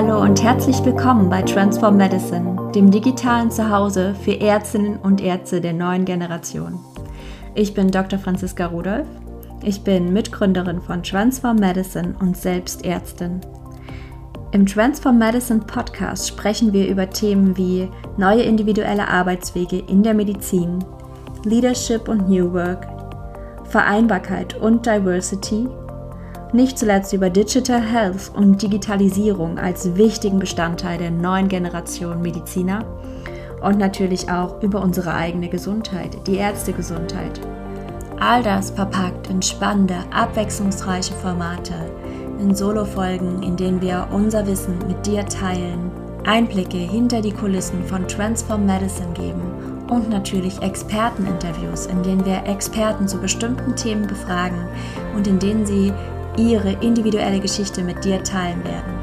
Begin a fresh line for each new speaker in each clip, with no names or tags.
Hallo und herzlich willkommen bei Transform Medicine, dem digitalen Zuhause für Ärztinnen und Ärzte der neuen Generation. Ich bin Dr. Franziska Rudolph. Ich bin Mitgründerin von Transform Medicine und selbst Ärztin. Im Transform Medicine Podcast sprechen wir über Themen wie neue individuelle Arbeitswege in der Medizin, Leadership und New Work, Vereinbarkeit und Diversity nicht zuletzt über Digital Health und Digitalisierung als wichtigen Bestandteil der neuen Generation Mediziner und natürlich auch über unsere eigene Gesundheit, die Ärztegesundheit. All das verpackt in spannende, abwechslungsreiche Formate, in Solo-Folgen, in denen wir unser Wissen mit dir teilen, Einblicke hinter die Kulissen von Transform Medicine geben und natürlich Experteninterviews, in denen wir Experten zu bestimmten Themen befragen und in denen sie ihre individuelle Geschichte mit dir teilen werden.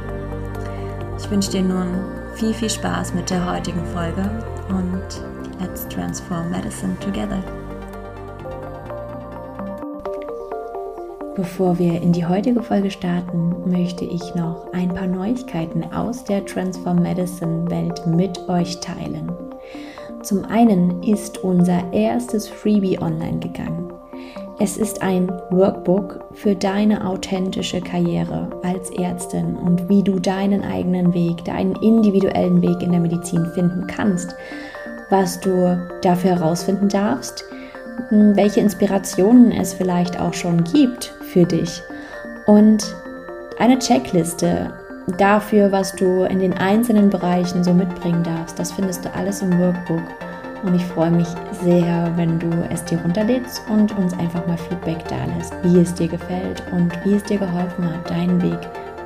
Ich wünsche dir nun viel, viel Spaß mit der heutigen Folge und let's transform medicine together. Bevor wir in die heutige Folge starten, möchte ich noch ein paar Neuigkeiten aus der Transform Medicine Welt mit euch teilen. Zum einen ist unser erstes Freebie online gegangen. Es ist ein Workbook für deine authentische Karriere als Ärztin und wie du deinen eigenen Weg, deinen individuellen Weg in der Medizin finden kannst, was du dafür herausfinden darfst, welche Inspirationen es vielleicht auch schon gibt für dich und eine Checkliste dafür, was du in den einzelnen Bereichen so mitbringen darfst. Das findest du alles im Workbook. Und ich freue mich sehr, wenn du es dir runterlädst und uns einfach mal Feedback da lässt, wie es dir gefällt und wie es dir geholfen hat, deinen Weg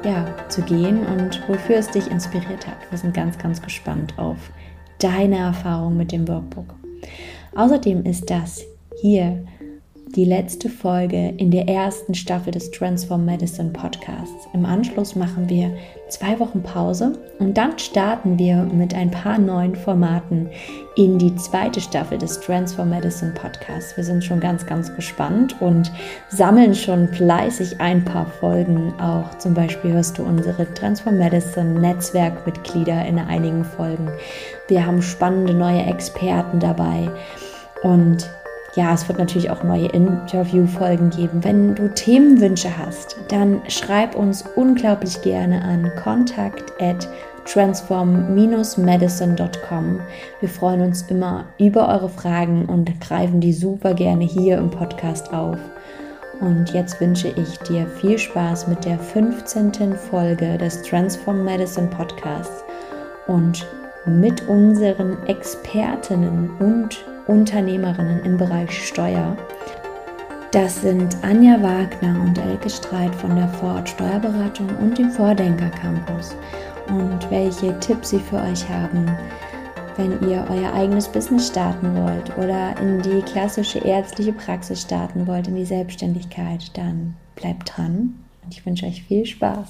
ja, zu gehen und wofür es dich inspiriert hat. Wir sind ganz, ganz gespannt auf deine Erfahrung mit dem Workbook. Außerdem ist das hier die letzte Folge in der ersten Staffel des Transform Medicine Podcasts. Im Anschluss machen wir zwei Wochen Pause und dann starten wir mit ein paar neuen Formaten in die zweite Staffel des Transform Medicine Podcasts. Wir sind schon ganz, ganz gespannt und sammeln schon fleißig ein paar Folgen. Auch zum Beispiel hörst du unsere Transform Medicine Netzwerkmitglieder in einigen Folgen. Wir haben spannende neue Experten dabei und ja, es wird natürlich auch neue Interviewfolgen geben. Wenn du Themenwünsche hast, dann schreib uns unglaublich gerne an kontakt at transform-medicine.com. Wir freuen uns immer über eure Fragen und greifen die super gerne hier im Podcast auf. Und jetzt wünsche ich dir viel Spaß mit der 15. Folge des Transform Medicine Podcasts und mit unseren Expertinnen und Unternehmerinnen im Bereich Steuer. Das sind Anja Wagner und Elke Streit von der Ford Steuerberatung und dem Vordenker Campus. Und welche Tipps sie für euch haben, wenn ihr euer eigenes Business starten wollt oder in die klassische ärztliche Praxis starten wollt, in die Selbstständigkeit, dann bleibt dran und ich wünsche euch viel Spaß.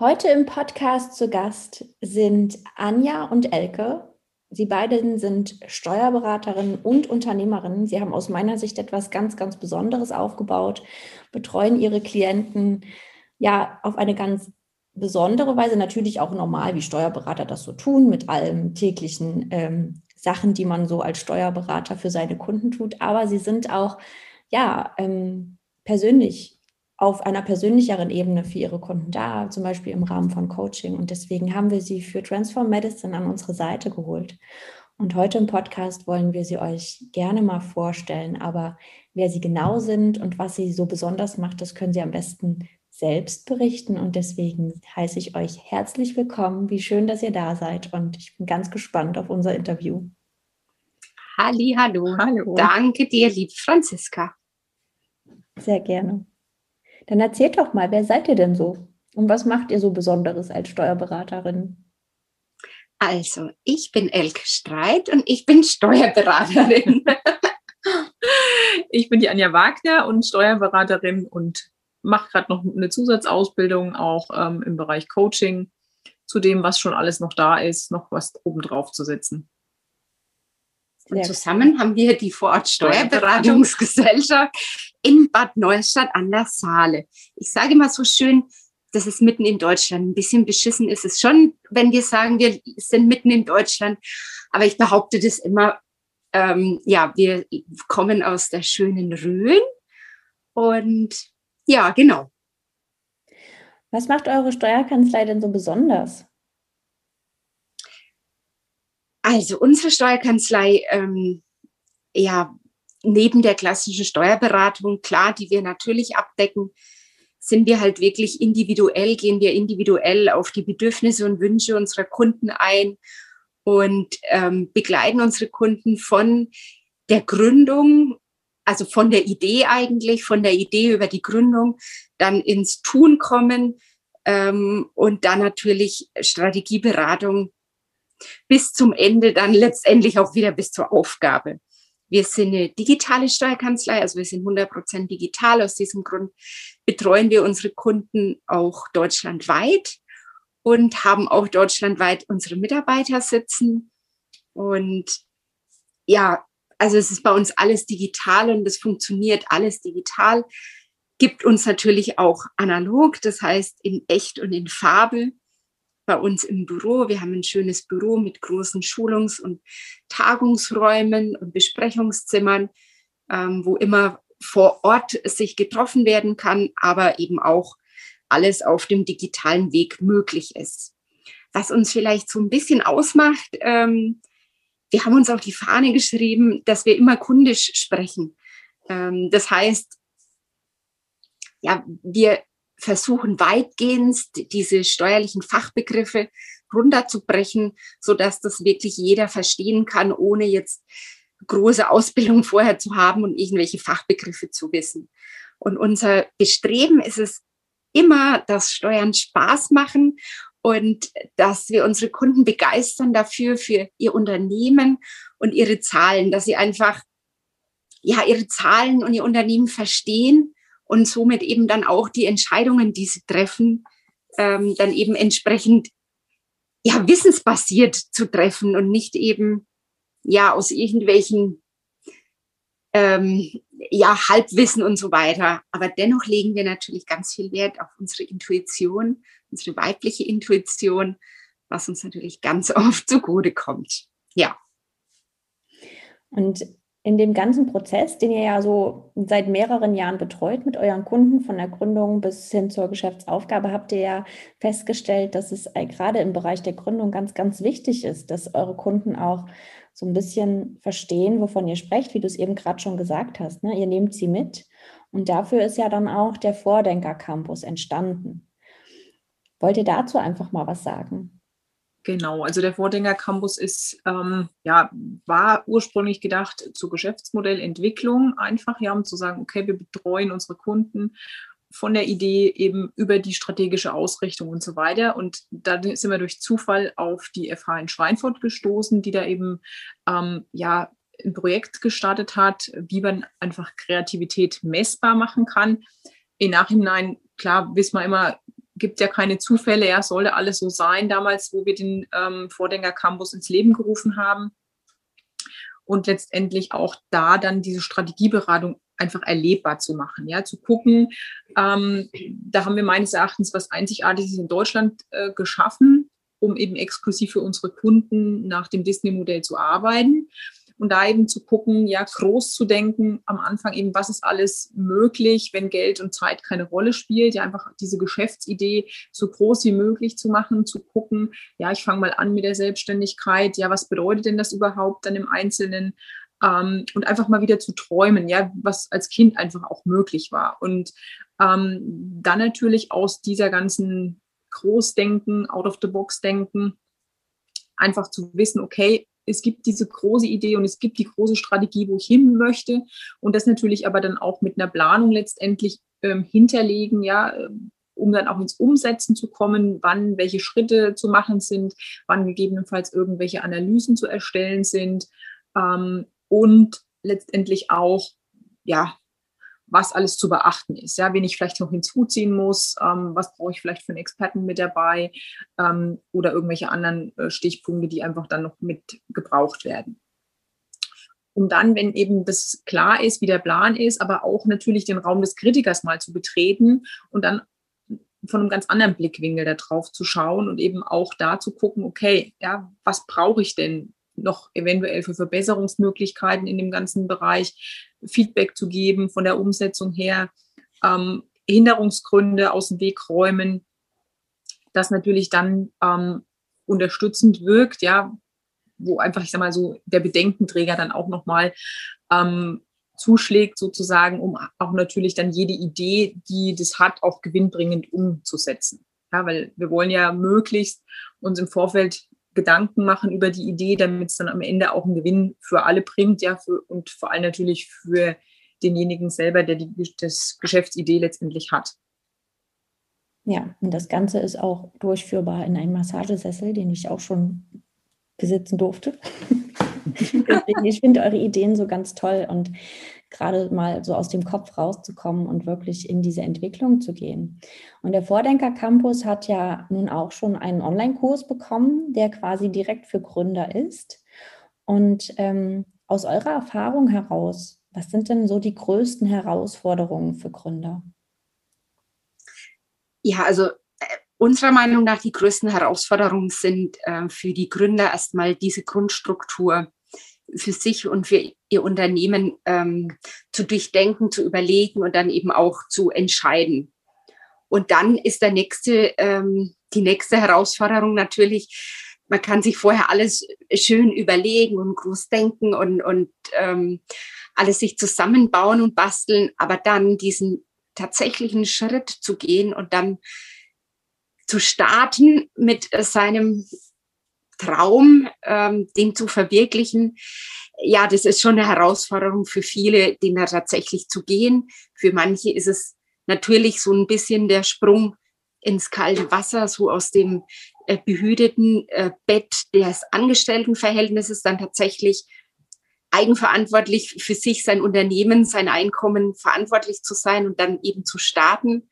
Heute im Podcast zu Gast sind Anja und Elke Sie beiden sind Steuerberaterinnen und Unternehmerinnen. Sie haben aus meiner Sicht etwas ganz, ganz Besonderes aufgebaut, betreuen ihre Klienten ja auf eine ganz besondere Weise, natürlich auch normal, wie Steuerberater das so tun, mit allen täglichen ähm, Sachen, die man so als Steuerberater für seine Kunden tut. Aber sie sind auch ja ähm, persönlich auf einer persönlicheren Ebene für ihre Kunden da, zum Beispiel im Rahmen von Coaching. Und deswegen haben wir sie für Transform Medicine an unsere Seite geholt. Und heute im Podcast wollen wir sie euch gerne mal vorstellen. Aber wer sie genau sind und was sie so besonders macht, das können sie am besten selbst berichten. Und deswegen heiße ich euch herzlich willkommen. Wie schön, dass ihr da seid. Und ich bin ganz gespannt auf unser Interview.
Halli, hallo. hallo. Danke dir, liebe Franziska.
Sehr gerne. Dann erzählt doch mal, wer seid ihr denn so? Und was macht ihr so Besonderes als Steuerberaterin?
Also, ich bin Elke Streit und ich bin Steuerberaterin.
ich bin die Anja Wagner und Steuerberaterin und mache gerade noch eine Zusatzausbildung auch ähm, im Bereich Coaching zu dem, was schon alles noch da ist, noch was obendrauf zu setzen.
Und zusammen haben wir die Vorort Steuerberatungsgesellschaft in Bad Neustadt an der Saale. Ich sage immer so schön, das ist mitten in Deutschland. Ein bisschen beschissen ist es schon, wenn wir sagen, wir sind mitten in Deutschland. Aber ich behaupte das immer, ähm, ja, wir kommen aus der schönen Rhön. Und ja, genau.
Was macht eure Steuerkanzlei denn so besonders?
Also unsere Steuerkanzlei, ähm, ja, neben der klassischen Steuerberatung, klar, die wir natürlich abdecken, sind wir halt wirklich individuell, gehen wir individuell auf die Bedürfnisse und Wünsche unserer Kunden ein und ähm, begleiten unsere Kunden von der Gründung, also von der Idee eigentlich, von der Idee über die Gründung, dann ins Tun kommen ähm, und dann natürlich Strategieberatung bis zum Ende, dann letztendlich auch wieder bis zur Aufgabe. Wir sind eine digitale Steuerkanzlei, also wir sind 100% digital. Aus diesem Grund betreuen wir unsere Kunden auch deutschlandweit und haben auch deutschlandweit unsere Mitarbeiter sitzen. Und ja, also es ist bei uns alles digital und es funktioniert alles digital. Gibt uns natürlich auch analog, das heißt in echt und in Farbe bei uns im Büro. Wir haben ein schönes Büro mit großen Schulungs- und Tagungsräumen und Besprechungszimmern, ähm, wo immer vor Ort sich getroffen werden kann, aber eben auch alles auf dem digitalen Weg möglich ist. Was uns vielleicht so ein bisschen ausmacht, ähm, wir haben uns auf die Fahne geschrieben, dass wir immer kundisch sprechen. Ähm, das heißt, ja, wir versuchen weitgehend diese steuerlichen Fachbegriffe runterzubrechen, so dass das wirklich jeder verstehen kann, ohne jetzt große Ausbildung vorher zu haben und irgendwelche Fachbegriffe zu wissen. Und unser Bestreben ist es immer, dass Steuern Spaß machen und dass wir unsere Kunden begeistern dafür, für ihr Unternehmen und ihre Zahlen, dass sie einfach ja ihre Zahlen und ihr Unternehmen verstehen und somit eben dann auch die Entscheidungen, die sie treffen, ähm, dann eben entsprechend ja wissensbasiert zu treffen und nicht eben ja aus irgendwelchen ähm, ja Halbwissen und so weiter. Aber dennoch legen wir natürlich ganz viel Wert auf unsere Intuition, unsere weibliche Intuition, was uns natürlich ganz oft zugute kommt. Ja.
Und in dem ganzen Prozess, den ihr ja so seit mehreren Jahren betreut mit euren Kunden, von der Gründung bis hin zur Geschäftsaufgabe, habt ihr ja festgestellt, dass es gerade im Bereich der Gründung ganz, ganz wichtig ist, dass eure Kunden auch so ein bisschen verstehen, wovon ihr sprecht, wie du es eben gerade schon gesagt hast. Ne? Ihr nehmt sie mit. Und dafür ist ja dann auch der Vordenker Campus entstanden. Wollt ihr dazu einfach mal was sagen?
Genau, also der Vordinger Campus ist, ähm, ja, war ursprünglich gedacht zur Geschäftsmodellentwicklung einfach, ja, um zu sagen, okay, wir betreuen unsere Kunden von der Idee eben über die strategische Ausrichtung und so weiter. Und da sind wir durch Zufall auf die FH in Schweinfurt gestoßen, die da eben, ähm, ja, ein Projekt gestartet hat, wie man einfach Kreativität messbar machen kann. Im Nachhinein, klar, wissen wir immer, gibt ja keine Zufälle, ja, sollte alles so sein damals, wo wir den ähm, Vordenker Campus ins Leben gerufen haben. Und letztendlich auch da dann diese Strategieberatung einfach erlebbar zu machen, ja, zu gucken. Ähm, da haben wir meines Erachtens was Einzigartiges in Deutschland äh, geschaffen, um eben exklusiv für unsere Kunden nach dem Disney-Modell zu arbeiten und da eben zu gucken, ja, groß zu denken, am Anfang eben, was ist alles möglich, wenn Geld und Zeit keine Rolle spielt, ja, einfach diese Geschäftsidee so groß wie möglich zu machen, zu gucken, ja, ich fange mal an mit der Selbstständigkeit, ja, was bedeutet denn das überhaupt dann im Einzelnen? Ähm, und einfach mal wieder zu träumen, ja, was als Kind einfach auch möglich war. Und ähm, dann natürlich aus dieser ganzen Großdenken, Out-of-the-Box-Denken, einfach zu wissen, okay, es gibt diese große Idee und es gibt die große Strategie, wo ich hin möchte. Und das natürlich aber dann auch mit einer Planung letztendlich ähm, hinterlegen, ja, ähm, um dann auch ins Umsetzen zu kommen, wann welche Schritte zu machen sind, wann gegebenenfalls irgendwelche Analysen zu erstellen sind ähm, und letztendlich auch, ja, was alles zu beachten ist, ja, wen ich vielleicht noch hinzuziehen muss, ähm, was brauche ich vielleicht für einen Experten mit dabei ähm, oder irgendwelche anderen äh, Stichpunkte, die einfach dann noch mit gebraucht werden. Um dann, wenn eben das klar ist, wie der Plan ist, aber auch natürlich den Raum des Kritikers mal zu betreten und dann von einem ganz anderen Blickwinkel da drauf zu schauen und eben auch da zu gucken, okay, ja, was brauche ich denn noch eventuell für Verbesserungsmöglichkeiten in dem ganzen Bereich, Feedback zu geben von der Umsetzung her, ähm, Hinderungsgründe aus dem Weg räumen, das natürlich dann ähm, unterstützend wirkt, ja, wo einfach, ich sag mal so, der Bedenkenträger dann auch nochmal ähm, zuschlägt, sozusagen, um auch natürlich dann jede Idee, die das hat, auch gewinnbringend umzusetzen. Ja, weil wir wollen ja möglichst uns im Vorfeld Gedanken machen über die Idee, damit es dann am Ende auch einen Gewinn für alle bringt, ja, für, und vor allem natürlich für denjenigen selber, der die das Geschäftsidee letztendlich hat.
Ja, und das Ganze ist auch durchführbar in einem Massagesessel, den ich auch schon besitzen durfte. Ich finde eure Ideen so ganz toll und gerade mal so aus dem Kopf rauszukommen und wirklich in diese Entwicklung zu gehen. Und der Vordenker Campus hat ja nun auch schon einen Online-Kurs bekommen, der quasi direkt für Gründer ist. Und ähm, aus eurer Erfahrung heraus, was sind denn so die größten Herausforderungen für Gründer?
Ja, also äh, unserer Meinung nach die größten Herausforderungen sind äh, für die Gründer erstmal diese Grundstruktur für sich und für ihr Unternehmen ähm, zu durchdenken, zu überlegen und dann eben auch zu entscheiden. Und dann ist der nächste, ähm, die nächste Herausforderung natürlich, man kann sich vorher alles schön überlegen und groß denken und, und ähm, alles sich zusammenbauen und basteln, aber dann diesen tatsächlichen Schritt zu gehen und dann zu starten mit seinem Traum, ähm, den zu verwirklichen, ja, das ist schon eine Herausforderung für viele, den da tatsächlich zu gehen. Für manche ist es natürlich so ein bisschen der Sprung ins kalte Wasser, so aus dem äh, behüteten äh, Bett des Angestelltenverhältnisses dann tatsächlich eigenverantwortlich für sich, sein Unternehmen, sein Einkommen verantwortlich zu sein und dann eben zu starten.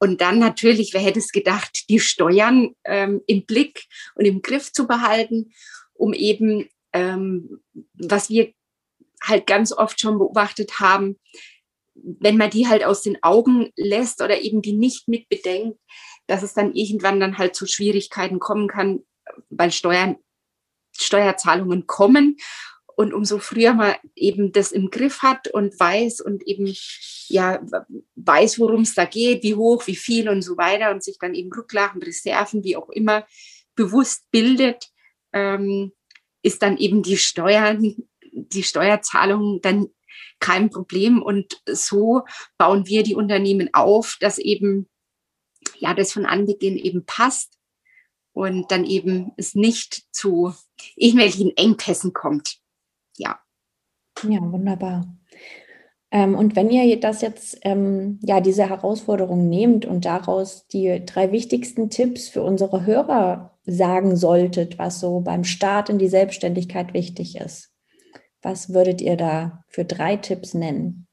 Und dann natürlich, wer hätte es gedacht, die Steuern ähm, im Blick und im Griff zu behalten, um eben, ähm, was wir halt ganz oft schon beobachtet haben, wenn man die halt aus den Augen lässt oder eben die nicht mit bedenkt, dass es dann irgendwann dann halt zu Schwierigkeiten kommen kann, weil Steuern, Steuerzahlungen kommen und umso früher man eben das im Griff hat und weiß und eben ja weiß, worum es da geht, wie hoch, wie viel und so weiter und sich dann eben Rücklagen, Reserven, wie auch immer bewusst bildet, ähm, ist dann eben die Steuern, die Steuerzahlung dann kein Problem. Und so bauen wir die Unternehmen auf, dass eben ja das von Anbeginn eben passt und dann eben es nicht zu irgendwelchen Engpässen kommt ja.
Ja, wunderbar. Ähm, und wenn ihr das jetzt, ähm, ja, diese Herausforderung nehmt und daraus die drei wichtigsten Tipps für unsere Hörer sagen solltet, was so beim Start in die Selbstständigkeit wichtig ist, was würdet ihr da für drei Tipps nennen?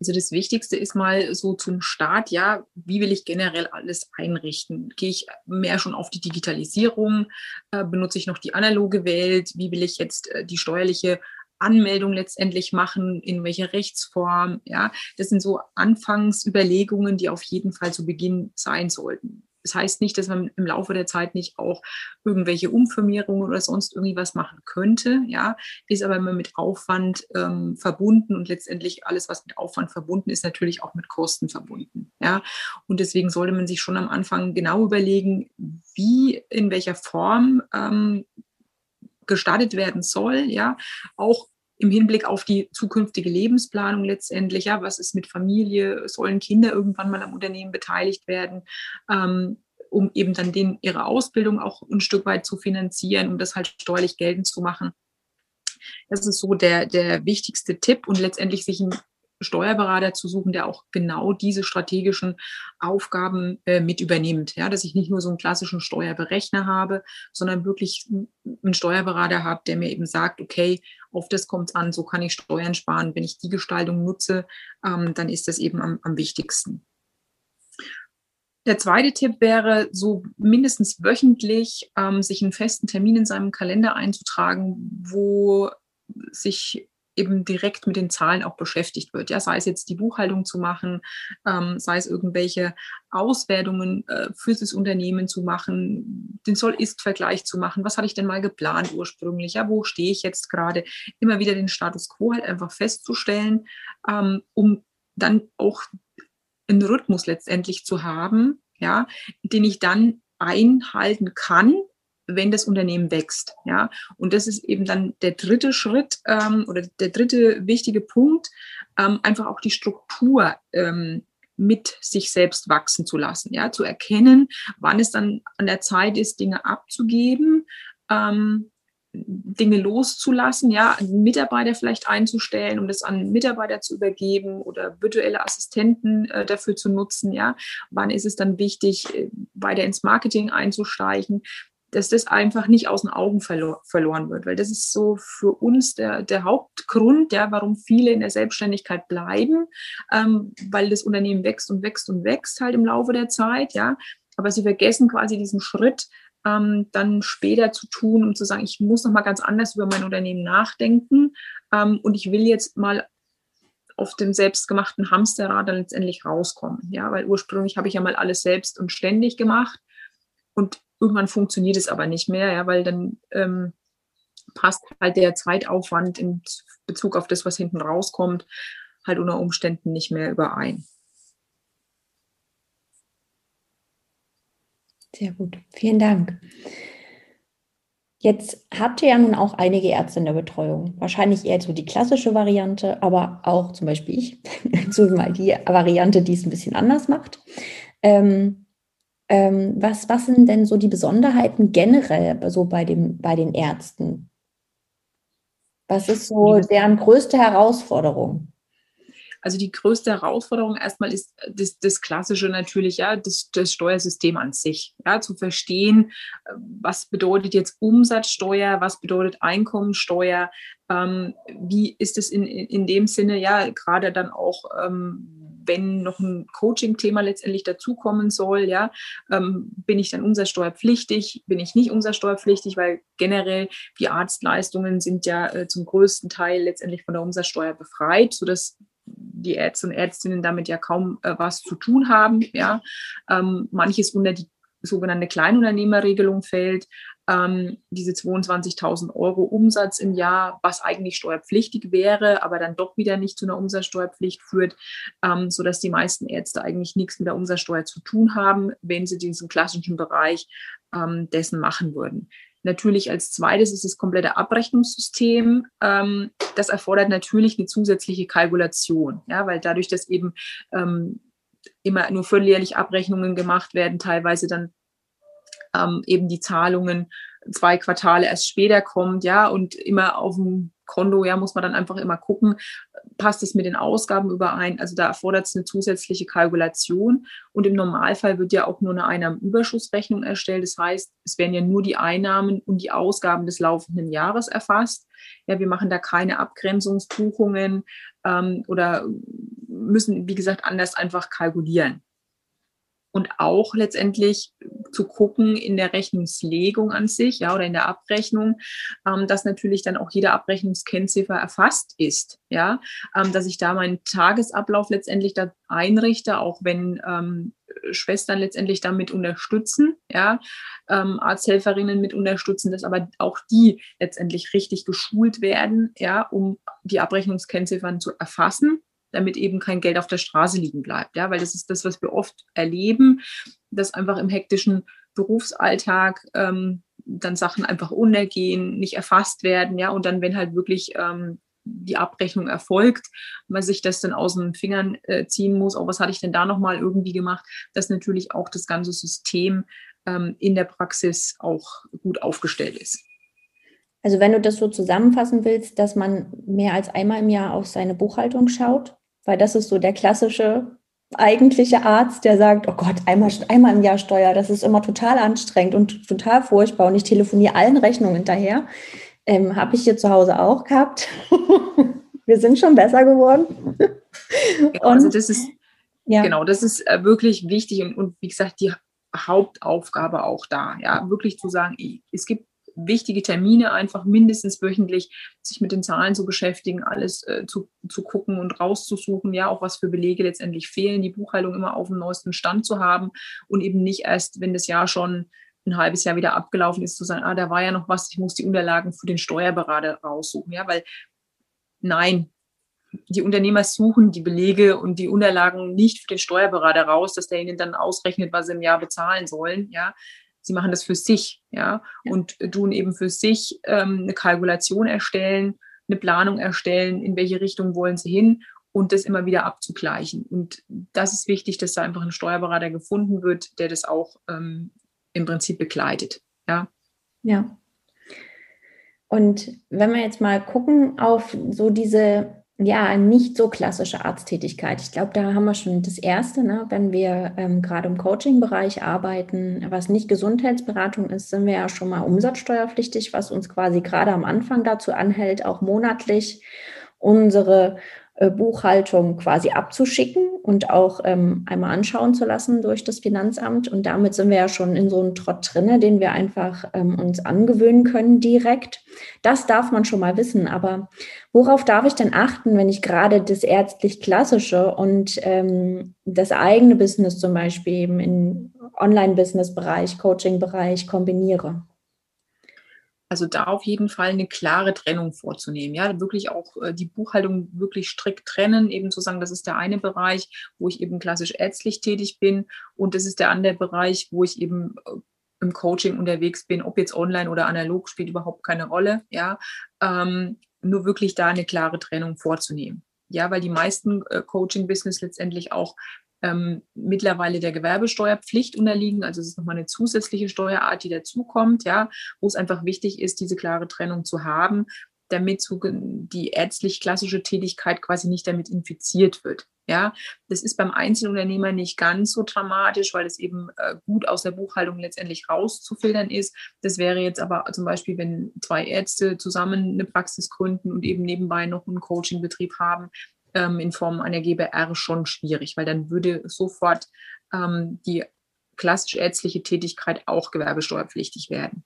Also das Wichtigste ist mal so zum Start, ja, wie will ich generell alles einrichten? Gehe ich mehr schon auf die Digitalisierung? Äh, benutze ich noch die analoge Welt? Wie will ich jetzt äh, die steuerliche Anmeldung letztendlich machen, in welcher Rechtsform, ja, das sind so Anfangsüberlegungen, die auf jeden Fall zu Beginn sein sollten. Das heißt nicht, dass man im Laufe der Zeit nicht auch irgendwelche Umfirmierungen oder sonst irgendwie was machen könnte, ja, ist aber immer mit Aufwand ähm, verbunden und letztendlich alles, was mit Aufwand verbunden ist, natürlich auch mit Kosten verbunden, ja. Und deswegen sollte man sich schon am Anfang genau überlegen, wie, in welcher Form ähm, gestartet werden soll, ja, auch im Hinblick auf die zukünftige Lebensplanung letztendlich, ja, was ist mit Familie, sollen Kinder irgendwann mal am Unternehmen beteiligt werden, ähm, um eben dann den, ihre Ausbildung auch ein Stück weit zu finanzieren, um das halt steuerlich geltend zu machen. Das ist so der, der wichtigste Tipp und letztendlich sich ein Steuerberater zu suchen, der auch genau diese strategischen Aufgaben äh, mit übernimmt. Ja, dass ich nicht nur so einen klassischen Steuerberechner habe, sondern wirklich einen Steuerberater habe, der mir eben sagt, okay, auf das kommt es an, so kann ich Steuern sparen. Wenn ich die Gestaltung nutze, ähm, dann ist das eben am, am wichtigsten. Der zweite Tipp wäre, so mindestens wöchentlich ähm, sich einen festen Termin in seinem Kalender einzutragen, wo sich eben direkt mit den Zahlen auch beschäftigt wird. Ja, sei es jetzt die Buchhaltung zu machen, ähm, sei es irgendwelche Auswertungen äh, für das Unternehmen zu machen, den Soll-Ist-Vergleich zu machen. Was hatte ich denn mal geplant ursprünglich? Ja, wo stehe ich jetzt gerade? Immer wieder den Status quo halt einfach festzustellen, ähm, um dann auch einen Rhythmus letztendlich zu haben, ja, den ich dann einhalten kann, wenn das Unternehmen wächst. Ja? Und das ist eben dann der dritte Schritt ähm, oder der dritte wichtige Punkt, ähm, einfach auch die Struktur ähm, mit sich selbst wachsen zu lassen, ja, zu erkennen, wann es dann an der Zeit ist, Dinge abzugeben, ähm, Dinge loszulassen, ja, einen Mitarbeiter vielleicht einzustellen, um das an Mitarbeiter zu übergeben oder virtuelle Assistenten äh, dafür zu nutzen, ja. Wann ist es dann wichtig, äh, weiter ins Marketing einzusteigen? Dass das einfach nicht aus den Augen verlor verloren wird, weil das ist so für uns der, der Hauptgrund, ja, warum viele in der Selbstständigkeit bleiben, ähm, weil das Unternehmen wächst und wächst und wächst halt im Laufe der Zeit, ja, aber sie vergessen quasi diesen Schritt ähm, dann später zu tun, um zu sagen, ich muss noch mal ganz anders über mein Unternehmen nachdenken ähm, und ich will jetzt mal auf dem selbstgemachten Hamsterrad dann letztendlich rauskommen, ja, weil ursprünglich habe ich ja mal alles selbst und ständig gemacht und Irgendwann funktioniert es aber nicht mehr, ja, weil dann ähm, passt halt der Zeitaufwand in Bezug auf das, was hinten rauskommt, halt unter Umständen nicht mehr überein.
Sehr gut, vielen Dank. Jetzt habt ihr ja nun auch einige Ärzte in der Betreuung. Wahrscheinlich eher so die klassische Variante, aber auch zum Beispiel ich, so mal die Variante, die es ein bisschen anders macht. Ähm, ähm, was, was sind denn so die Besonderheiten generell so bei, dem, bei den Ärzten? Was ist so deren größte Herausforderung?
Also die größte Herausforderung erstmal ist das, das Klassische natürlich, ja, das, das Steuersystem an sich. Ja, zu verstehen, was bedeutet jetzt Umsatzsteuer, was bedeutet Einkommensteuer, ähm, wie ist es in, in dem Sinne, ja, gerade dann auch ähm, wenn noch ein Coaching-Thema letztendlich dazukommen soll, ja, ähm, bin ich dann umsatzsteuerpflichtig, bin ich nicht umsatzsteuerpflichtig, weil generell die Arztleistungen sind ja äh, zum größten Teil letztendlich von der Umsatzsteuer befreit, sodass die Ärzte und Ärztinnen damit ja kaum äh, was zu tun haben. Ja. Ähm, manches unter die sogenannte Kleinunternehmerregelung fällt, ähm, diese 22.000 Euro Umsatz im Jahr, was eigentlich steuerpflichtig wäre, aber dann doch wieder nicht zu einer Umsatzsteuerpflicht führt, ähm, sodass die meisten Ärzte eigentlich nichts mit der Umsatzsteuer zu tun haben, wenn sie diesen klassischen Bereich ähm, dessen machen würden. Natürlich als zweites ist das komplette Abrechnungssystem. Ähm, das erfordert natürlich eine zusätzliche Kalkulation, ja, weil dadurch, dass eben ähm, immer nur vierteljährlich Abrechnungen gemacht werden, teilweise dann ähm, eben die Zahlungen zwei Quartale erst später kommt, ja, und immer auf dem Konto, ja, muss man dann einfach immer gucken, passt es mit den Ausgaben überein? Also da erfordert es eine zusätzliche Kalkulation und im Normalfall wird ja auch nur eine Einnahmenüberschussrechnung erstellt. Das heißt, es werden ja nur die Einnahmen und die Ausgaben des laufenden Jahres erfasst. Ja, wir machen da keine Abgrenzungsbuchungen ähm, oder müssen, wie gesagt, anders einfach kalkulieren und auch letztendlich zu gucken in der Rechnungslegung an sich, ja, oder in der Abrechnung, ähm, dass natürlich dann auch jede Abrechnungskennziffer erfasst ist, ja, ähm, dass ich da meinen Tagesablauf letztendlich da einrichte, auch wenn ähm, Schwestern letztendlich damit unterstützen, ja, ähm, Arzthelferinnen mit unterstützen, dass aber auch die letztendlich richtig geschult werden, ja, um die Abrechnungskennziffern zu erfassen damit eben kein Geld auf der Straße liegen bleibt. Ja, weil das ist das, was wir oft erleben, dass einfach im hektischen Berufsalltag ähm, dann Sachen einfach untergehen, nicht erfasst werden, ja, und dann, wenn halt wirklich ähm, die Abrechnung erfolgt, man sich das dann aus den Fingern äh, ziehen muss, oh, was hatte ich denn da nochmal irgendwie gemacht, dass natürlich auch das ganze System ähm, in der Praxis auch gut aufgestellt ist.
Also wenn du das so zusammenfassen willst, dass man mehr als einmal im Jahr auf seine Buchhaltung schaut, weil das ist so der klassische eigentliche Arzt, der sagt, oh Gott, einmal, einmal im Jahr Steuer, das ist immer total anstrengend und total furchtbar und ich telefoniere allen Rechnungen hinterher. Ähm, Habe ich hier zu Hause auch gehabt. Wir sind schon besser geworden.
Genau, also das ist, ja. genau, das ist äh, wirklich wichtig und, und wie gesagt, die Hauptaufgabe auch da, ja, wirklich zu sagen, es gibt wichtige Termine einfach mindestens wöchentlich sich mit den Zahlen zu beschäftigen, alles äh, zu, zu gucken und rauszusuchen, ja, auch was für Belege letztendlich fehlen, die Buchhaltung immer auf dem neuesten Stand zu haben und eben nicht erst, wenn das Jahr schon ein halbes Jahr wieder abgelaufen ist, zu sagen, ah, da war ja noch was, ich muss die Unterlagen für den Steuerberater raussuchen, ja, weil nein, die Unternehmer suchen die Belege und die Unterlagen nicht für den Steuerberater raus, dass der ihnen dann ausrechnet, was sie im Jahr bezahlen sollen. Ja, sie machen das für sich. Ja, ja. und tun eben für sich ähm, eine Kalkulation erstellen, eine Planung erstellen, in welche Richtung wollen sie hin und das immer wieder abzugleichen. Und das ist wichtig, dass da einfach ein Steuerberater gefunden wird, der das auch ähm, im Prinzip begleitet. Ja.
Ja. Und wenn wir jetzt mal gucken auf so diese ja, nicht so klassische Arzttätigkeit. Ich glaube, da haben wir schon das Erste, ne? wenn wir ähm, gerade im Coaching-Bereich arbeiten, was nicht Gesundheitsberatung ist, sind wir ja schon mal umsatzsteuerpflichtig, was uns quasi gerade am Anfang dazu anhält, auch monatlich unsere Buchhaltung quasi abzuschicken und auch ähm, einmal anschauen zu lassen durch das Finanzamt. Und damit sind wir ja schon in so einem Trott drinne, den wir einfach ähm, uns angewöhnen können direkt. Das darf man schon mal wissen. Aber worauf darf ich denn achten, wenn ich gerade das ärztlich-klassische und ähm, das eigene Business zum Beispiel eben im Online-Business-Bereich, Coaching-Bereich kombiniere?
Also da auf jeden Fall eine klare Trennung vorzunehmen. Ja, wirklich auch äh, die Buchhaltung wirklich strikt trennen, eben zu sagen, das ist der eine Bereich, wo ich eben klassisch ärztlich tätig bin und das ist der andere Bereich, wo ich eben äh, im Coaching unterwegs bin, ob jetzt online oder analog, spielt überhaupt keine Rolle. Ja, ähm, nur wirklich da eine klare Trennung vorzunehmen. Ja, weil die meisten äh, Coaching-Business letztendlich auch ähm, mittlerweile der Gewerbesteuerpflicht unterliegen. Also es ist nochmal eine zusätzliche Steuerart, die dazukommt, ja, wo es einfach wichtig ist, diese klare Trennung zu haben, damit so die ärztlich klassische Tätigkeit quasi nicht damit infiziert wird. Ja, das ist beim Einzelunternehmer nicht ganz so dramatisch, weil es eben äh, gut aus der Buchhaltung letztendlich rauszufiltern ist. Das wäre jetzt aber zum Beispiel, wenn zwei Ärzte zusammen eine Praxis gründen und eben nebenbei noch einen Coachingbetrieb haben, ähm, in Form einer GBR schon schwierig, weil dann würde sofort ähm, die klassisch ärztliche Tätigkeit auch gewerbesteuerpflichtig werden.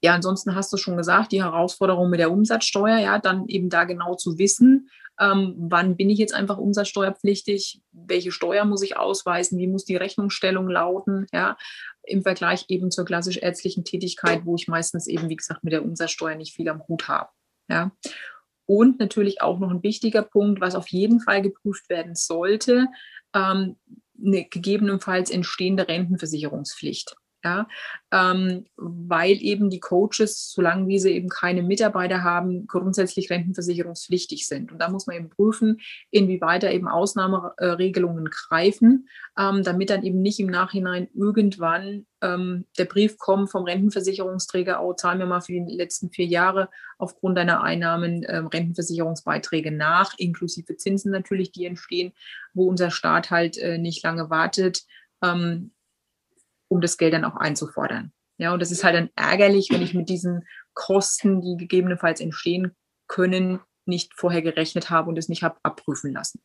Ja, ansonsten hast du schon gesagt, die Herausforderung mit der Umsatzsteuer, ja, dann eben da genau zu wissen, ähm, wann bin ich jetzt einfach umsatzsteuerpflichtig, welche Steuer muss ich ausweisen, wie muss die Rechnungsstellung lauten, ja, im Vergleich eben zur klassisch ärztlichen Tätigkeit, wo ich meistens eben, wie gesagt, mit der Umsatzsteuer nicht viel am Hut habe. Ja. Und natürlich auch noch ein wichtiger Punkt, was auf jeden Fall geprüft werden sollte, ähm, eine gegebenenfalls entstehende Rentenversicherungspflicht. Ja, ähm, weil eben die Coaches, solange wie sie eben keine Mitarbeiter haben, grundsätzlich rentenversicherungspflichtig sind. Und da muss man eben prüfen, inwieweit da eben Ausnahmeregelungen greifen, ähm, damit dann eben nicht im Nachhinein irgendwann ähm, der Brief kommt vom Rentenversicherungsträger, oh, zahl mir mal für die letzten vier Jahre aufgrund deiner Einnahmen ähm, Rentenversicherungsbeiträge nach, inklusive Zinsen natürlich, die entstehen, wo unser Staat halt äh, nicht lange wartet. Um das Geld dann auch einzufordern. Ja, und das ist halt dann ärgerlich, wenn ich mit diesen Kosten, die gegebenenfalls entstehen können, nicht vorher gerechnet habe und es nicht habe abprüfen lassen.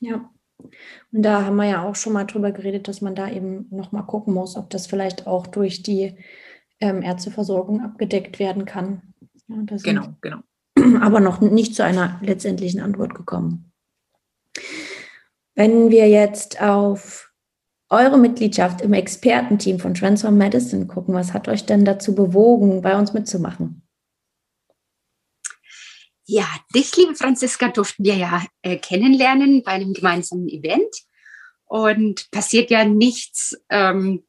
Ja. Und da haben wir ja auch schon mal drüber geredet, dass man da eben nochmal gucken muss, ob das vielleicht auch durch die ähm, Ärzteversorgung abgedeckt werden kann.
Ja, genau, genau.
Aber noch nicht zu einer letztendlichen Antwort gekommen. Wenn wir jetzt auf eure Mitgliedschaft im Expertenteam von Transform Medicine gucken. Was hat euch denn dazu bewogen, bei uns mitzumachen?
Ja, dich, liebe Franziska, durften wir ja äh, kennenlernen bei einem gemeinsamen Event. Und passiert ja nichts, ähm,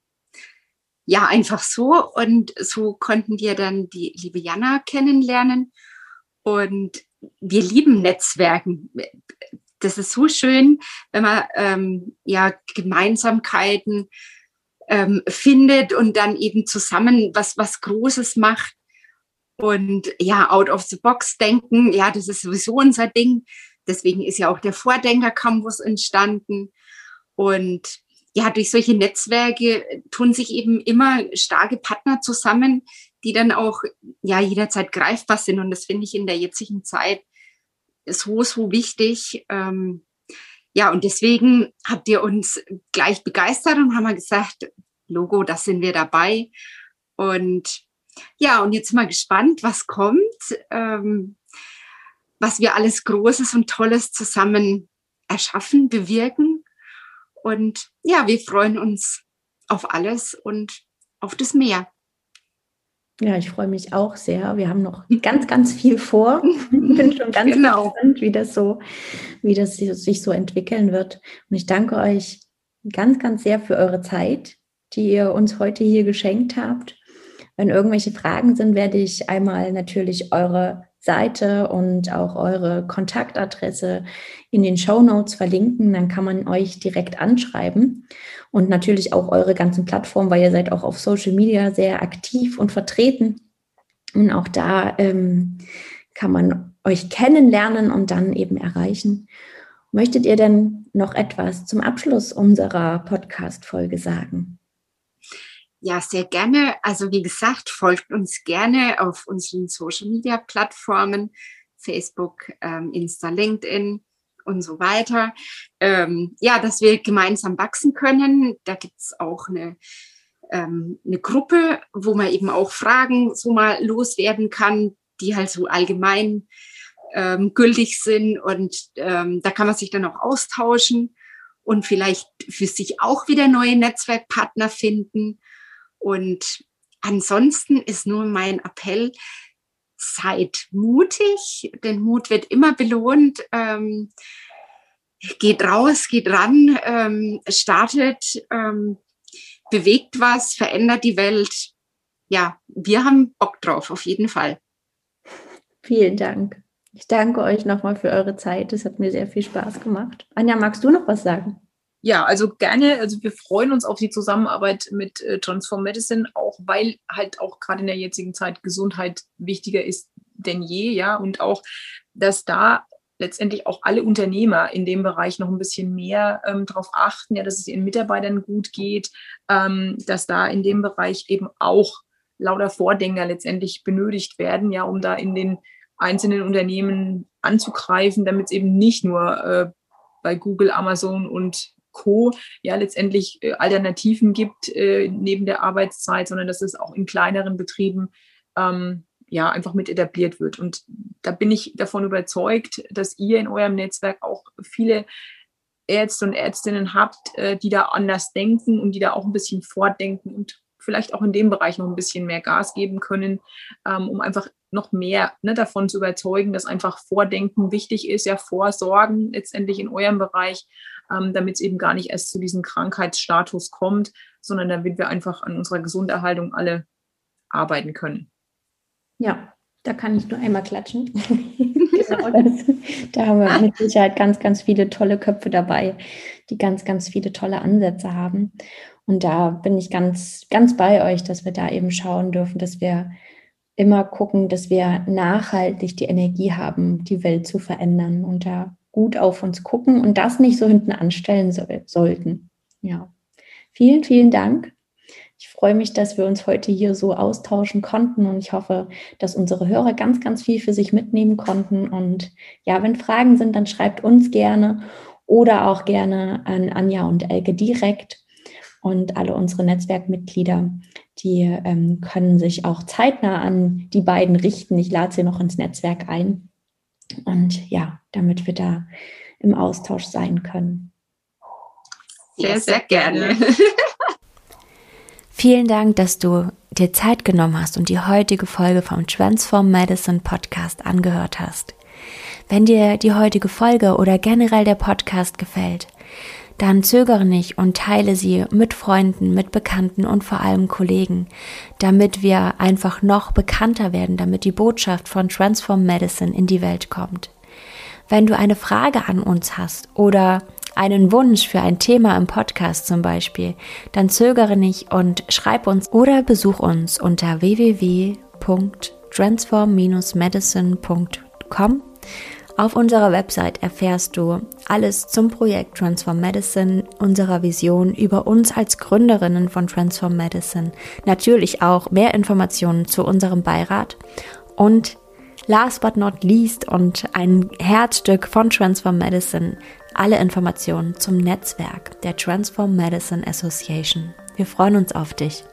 ja, einfach so. Und so konnten wir dann die liebe Jana kennenlernen. Und wir lieben Netzwerken das ist so schön, wenn man ähm, ja Gemeinsamkeiten ähm, findet und dann eben zusammen was, was Großes macht. Und ja, out of the box denken, ja, das ist sowieso unser Ding. Deswegen ist ja auch der Vordenker Campus entstanden. Und ja, durch solche Netzwerke tun sich eben immer starke Partner zusammen, die dann auch ja jederzeit greifbar sind. Und das finde ich in der jetzigen Zeit so, so wichtig. Ähm, ja, und deswegen habt ihr uns gleich begeistert und haben gesagt, Logo, das sind wir dabei. Und ja, und jetzt mal gespannt, was kommt, ähm, was wir alles Großes und Tolles zusammen erschaffen, bewirken. Und ja, wir freuen uns auf alles und auf das Meer.
Ja, ich freue mich auch sehr. Wir haben noch ganz, ganz viel vor. Ich bin schon ganz genau. gespannt, wie das so, wie das sich so entwickeln wird. Und ich danke euch ganz, ganz sehr für eure Zeit, die ihr uns heute hier geschenkt habt. Wenn irgendwelche Fragen sind, werde ich einmal natürlich eure Seite und auch eure Kontaktadresse in den Show Notes verlinken. Dann kann man euch direkt anschreiben und natürlich auch eure ganzen Plattformen, weil ihr seid auch auf Social Media sehr aktiv und vertreten. Und auch da ähm, kann man euch kennenlernen und dann eben erreichen. Möchtet ihr denn noch etwas zum Abschluss unserer Podcast-Folge sagen?
Ja, sehr gerne. Also wie gesagt, folgt uns gerne auf unseren Social-Media-Plattformen, Facebook, ähm, Insta, LinkedIn und so weiter. Ähm, ja, dass wir gemeinsam wachsen können. Da gibt's auch eine, ähm, eine Gruppe, wo man eben auch Fragen so mal loswerden kann, die halt so allgemein ähm, gültig sind. Und ähm, da kann man sich dann auch austauschen und vielleicht für sich auch wieder neue Netzwerkpartner finden. Und ansonsten ist nur mein Appell, seid mutig, denn Mut wird immer belohnt. Ähm, geht raus, geht ran, ähm, startet, ähm, bewegt was, verändert die Welt. Ja, wir haben Bock drauf, auf jeden Fall.
Vielen Dank. Ich danke euch nochmal für eure Zeit. Es hat mir sehr viel Spaß gemacht. Anja, magst du noch was sagen?
Ja, also gerne. Also wir freuen uns auf die Zusammenarbeit mit äh, Transform Medicine, auch weil halt auch gerade in der jetzigen Zeit Gesundheit wichtiger ist denn je, ja, und auch, dass da letztendlich auch alle Unternehmer in dem Bereich noch ein bisschen mehr ähm, darauf achten, ja, dass es ihren Mitarbeitern gut geht, ähm, dass da in dem Bereich eben auch lauter Vordenker letztendlich benötigt werden, ja, um da in den einzelnen Unternehmen anzugreifen, damit es eben nicht nur äh, bei Google, Amazon und Co. ja letztendlich äh, Alternativen gibt äh, neben der Arbeitszeit, sondern dass es auch in kleineren Betrieben ähm, ja einfach mit etabliert wird. Und da bin ich davon überzeugt, dass ihr in eurem Netzwerk auch viele Ärzte und Ärztinnen habt, äh, die da anders denken und die da auch ein bisschen vordenken und vielleicht auch in dem Bereich noch ein bisschen mehr Gas geben können, ähm, um einfach noch mehr ne, davon zu überzeugen, dass einfach Vordenken wichtig ist, ja, Vorsorgen letztendlich in eurem Bereich ähm, damit es eben gar nicht erst zu diesem Krankheitsstatus kommt, sondern damit wir einfach an unserer Gesunderhaltung alle arbeiten können.
Ja, da kann ich nur einmal klatschen. genau das. Da haben wir mit Sicherheit ganz, ganz viele tolle Köpfe dabei, die ganz, ganz viele tolle Ansätze haben. Und da bin ich ganz, ganz bei euch, dass wir da eben schauen dürfen, dass wir immer gucken, dass wir nachhaltig die Energie haben, die Welt zu verändern. Und da gut auf uns gucken und das nicht so hinten anstellen so, sollten. Ja. Vielen, vielen Dank. Ich freue mich, dass wir uns heute hier so austauschen konnten und ich hoffe, dass unsere Hörer ganz, ganz viel für sich mitnehmen konnten. Und ja, wenn Fragen sind, dann schreibt uns gerne oder auch gerne an Anja und Elke direkt. Und alle unsere Netzwerkmitglieder, die ähm, können sich auch zeitnah an die beiden richten. Ich lade sie noch ins Netzwerk ein. Und ja, damit wir da im Austausch sein können.
Sehr, sehr gerne.
Vielen Dank, dass du dir Zeit genommen hast und die heutige Folge vom Transform Medicine Podcast angehört hast. Wenn dir die heutige Folge oder generell der Podcast gefällt, dann zögere nicht und teile sie mit Freunden, mit Bekannten und vor allem Kollegen, damit wir einfach noch bekannter werden, damit die Botschaft von Transform Medicine in die Welt kommt. Wenn du eine Frage an uns hast oder einen Wunsch für ein Thema im Podcast zum Beispiel, dann zögere nicht und schreib uns oder besuch uns unter www.transform-medicine.com auf unserer Website erfährst du alles zum Projekt Transform Medicine, unserer Vision über uns als Gründerinnen von Transform Medicine, natürlich auch mehr Informationen zu unserem Beirat und last but not least und ein Herzstück von Transform Medicine, alle Informationen zum Netzwerk der Transform Medicine Association. Wir freuen uns auf dich.